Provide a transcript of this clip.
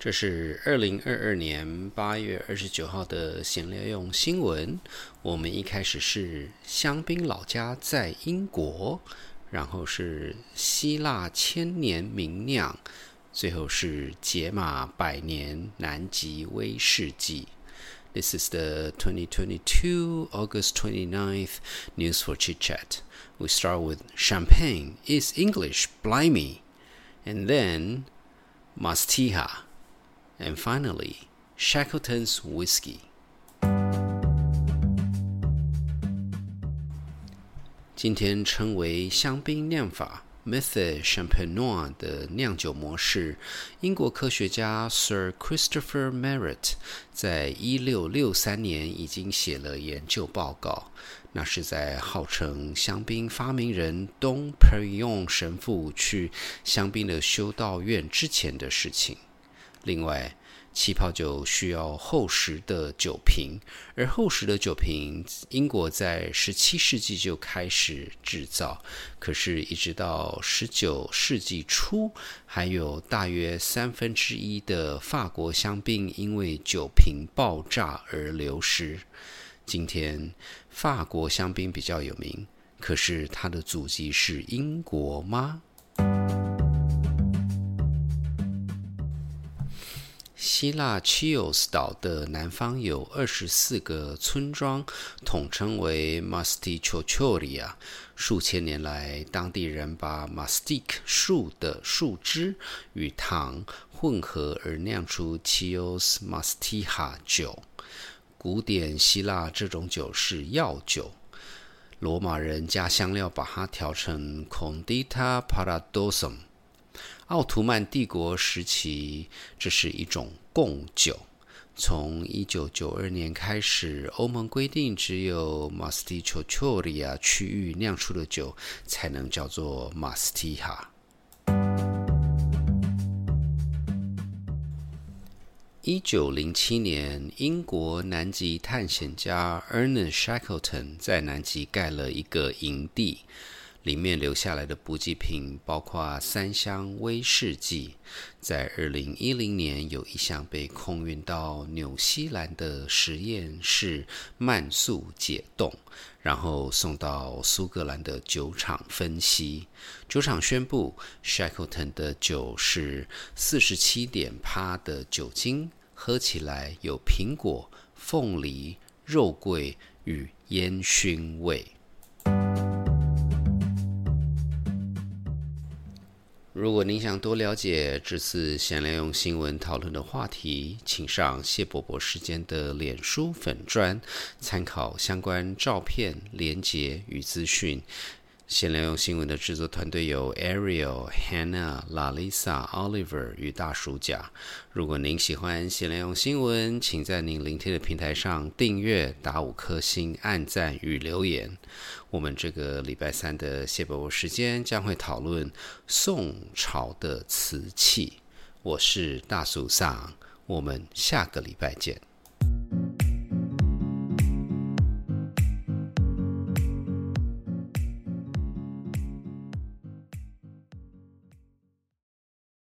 这是二零二二年八月二十九号的闲聊用新闻。我们一开始是香槟老家在英国，然后是希腊千年名酿，最后是解码百年南极威士忌。This is the 2022 August 29th news for chit chat. We start with champagne is English, blimey, and then Mastiha. And finally, Shackleton's Whiskey。今天称为香槟酿法 （Method Champenois） 的酿酒模式，英国科学家 Sir Christopher Merritt 在一六六三年已经写了研究报告。那是在号称香槟发明人 Don p e r i o n 神父去香槟的修道院之前的事情。另外，气泡酒需要厚实的酒瓶，而厚实的酒瓶，英国在十七世纪就开始制造。可是，一直到十九世纪初，还有大约三分之一的法国香槟因为酒瓶爆炸而流失。今天，法国香槟比较有名，可是它的祖籍是英国吗？希腊 Chios 岛的南方有二十四个村庄，统称为 Mastichochoria。数千年来，当地人把 Mastic 树的树枝与糖混合而酿出 Chios Mastiha 酒。古典希腊这种酒是药酒，罗马人加香料把它调成 Condita Paradosum。奥图曼帝国时期，这是一种贡酒。从一九九二年开始，欧盟规定只有马斯蒂丘丘里亚区域酿出的酒才能叫做马斯蒂哈。一九零七年，英国南极探险家 Ernest Shackleton 在南极盖了一个营地。里面留下来的补给品包括三箱威士忌，在二零一零年有一箱被空运到纽西兰的实验室慢速解冻，然后送到苏格兰的酒厂分析。酒厂宣布，Shackleton 的酒是四十七点趴的酒精，喝起来有苹果、凤梨、肉桂与烟熏味。如果您想多了解这次闲聊用新闻讨论的话题，请上谢伯伯时间的脸书粉专，参考相关照片、连结与资讯。闲聊用新闻的制作团队有 Ariel、Hannah、Lalisa、Oliver 与大叔甲。如果您喜欢闲聊用新闻，请在您聆听的平台上订阅、打五颗星、按赞与留言。我们这个礼拜三的谢伯伯时间将会讨论宋朝的瓷器。我是大叔桑，我们下个礼拜见。